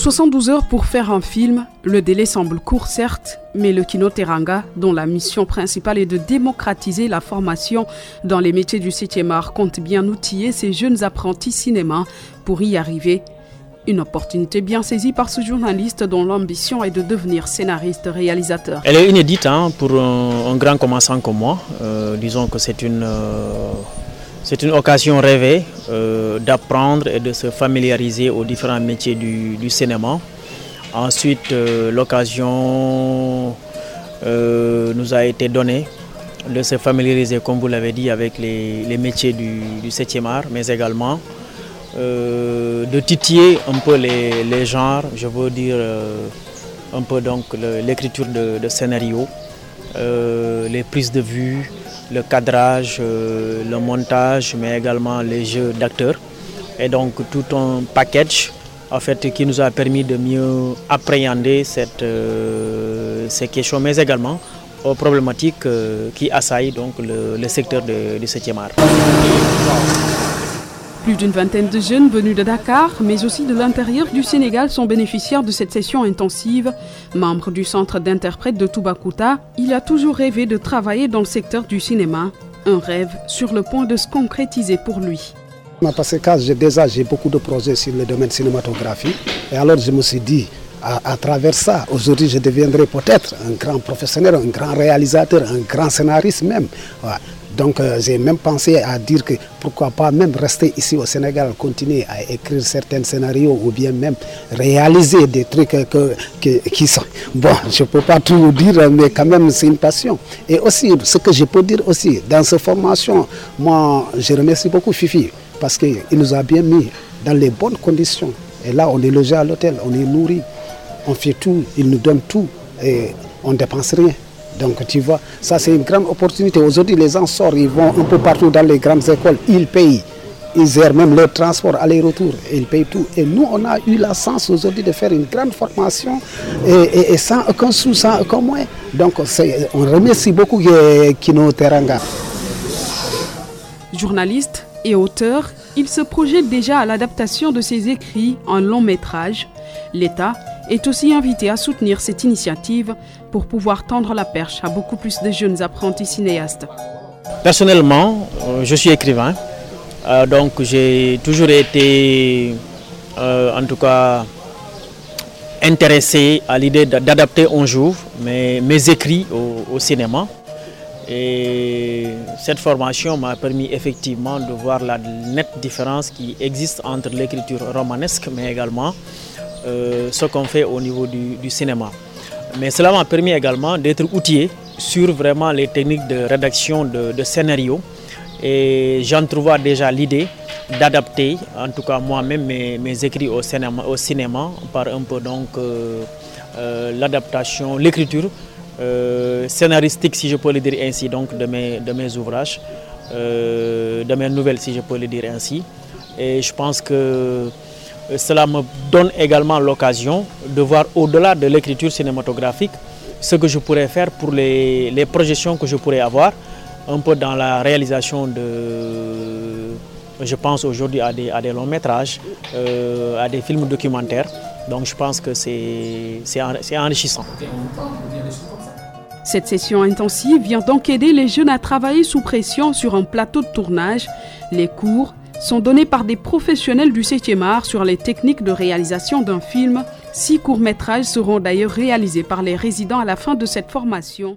72 heures pour faire un film, le délai semble court certes, mais le Kino Teranga, dont la mission principale est de démocratiser la formation dans les métiers du 7e art, compte bien outiller ses jeunes apprentis cinéma pour y arriver. Une opportunité bien saisie par ce journaliste dont l'ambition est de devenir scénariste-réalisateur. Elle est inédite hein, pour un, grand commençant comme moi. Euh, disons que c'est une... Euh, c'est une occasion rêvée euh, d'apprendre et de se familiariser aux différents métiers du, cinéma. Ensuite, euh, l'occasion euh, nous a été donnée de se familiariser, comme vous l'avez dit, avec les, métiers du, 7e art, mais également de titiller un peu les, genres, je veux dire un peu donc l'écriture de, de scénario, les prises de vue, le cadrage, euh, le montage, mais également les jeux d'acteurs. Et donc tout un package en fait, qui nous a permis de mieux appréhender cette, euh, ces questions, mais également aux problématiques euh, qui assaillent donc, le, secteur du 7e art. Plus d'une vingtaine de jeunes venus de Dakar, mais aussi de l'intérieur du Sénégal, sont bénéficiaires de cette session intensive. Membre du centre d'interprète de Toubakouta, il a toujours rêvé de travailler dans le secteur du cinéma. Un rêve sur le point de se concrétiser pour lui. Parce que j'ai déjà j'ai beaucoup de projets sur le domaine cinématographique. Et alors je me suis dit, à, travers ça, aujourd'hui je deviendrai peut-être un grand professionnel, un grand réalisateur, un grand scénariste même. Donc euh, j'ai même pensé à dire que pourquoi pas même rester ici au Sénégal, continuer à écrire certains scénarios ou bien même réaliser des trucs qui sont... Bon, je ne peux pas tout dire, mais quand même c'est une passion. Et aussi, ce que je peux dire aussi, dans cette formation, moi je remercie beaucoup Fifi parce qu'il nous a bien mis dans les bonnes conditions. Et là, on est logé à l'hôtel, on est nourri, on fait tout, il nous donne tout et on ne dépense rien. Donc tu vois, ça c'est une grande opportunité. Aujourd'hui, les gens sortent, ils vont un peu partout dans les grandes écoles, ils payent. Ils gèrent même leur transport aller-retour, ils payent tout. Et nous, on a eu la chance aujourd'hui de faire une grande formation et, sans aucun sou, sans aucun moyen. Donc on remercie beaucoup Kino Teranga. Journaliste et auteur, il se projette déjà à l'adaptation de ses écrits en long métrage. L'État est aussi invité à soutenir cette initiative pour pouvoir tendre la perche à beaucoup plus de jeunes apprentis cinéastes. Personnellement, euh, je suis écrivain, euh, donc j'ai toujours été, euh, en tout cas, intéressé à l'idée d'adapter un jour mes, écrits au, au, cinéma. Et cette formation m'a permis effectivement de voir la nette différence qui existe entre l'écriture romanesque, mais également ce qu'on fait au niveau du, cinéma. Mais cela m'a permis également d'être outillé sur vraiment les techniques de rédaction de, de scénarios. Et j'en trouvais déjà l'idée d'adapter, en tout cas moi-même, mes, écrits au cinéma, au cinéma, par un peu donc euh, euh, l'adaptation, l'écriture scénaristique, si je peux le dire ainsi, donc de mes, de mes ouvrages, de mes nouvelles, si je peux le dire ainsi. Et je pense que euh, cela me donne également l'occasion de voir au-delà de l'écriture cinématographique ce que je pourrais faire pour les, projections que je pourrais avoir, un peu dans la réalisation de, je pense aujourd'hui à des, longs métrages, euh, à des films documentaires. Donc je pense que c'est enrichissant. Cette session intensive vient donc aider les jeunes à travailler sous pression sur un plateau de tournage. Les cours sont donnés par des professionnels du 7e art sur les techniques de réalisation d'un film. Six courts-métrages seront d'ailleurs réalisés par les résidents à la fin de cette formation.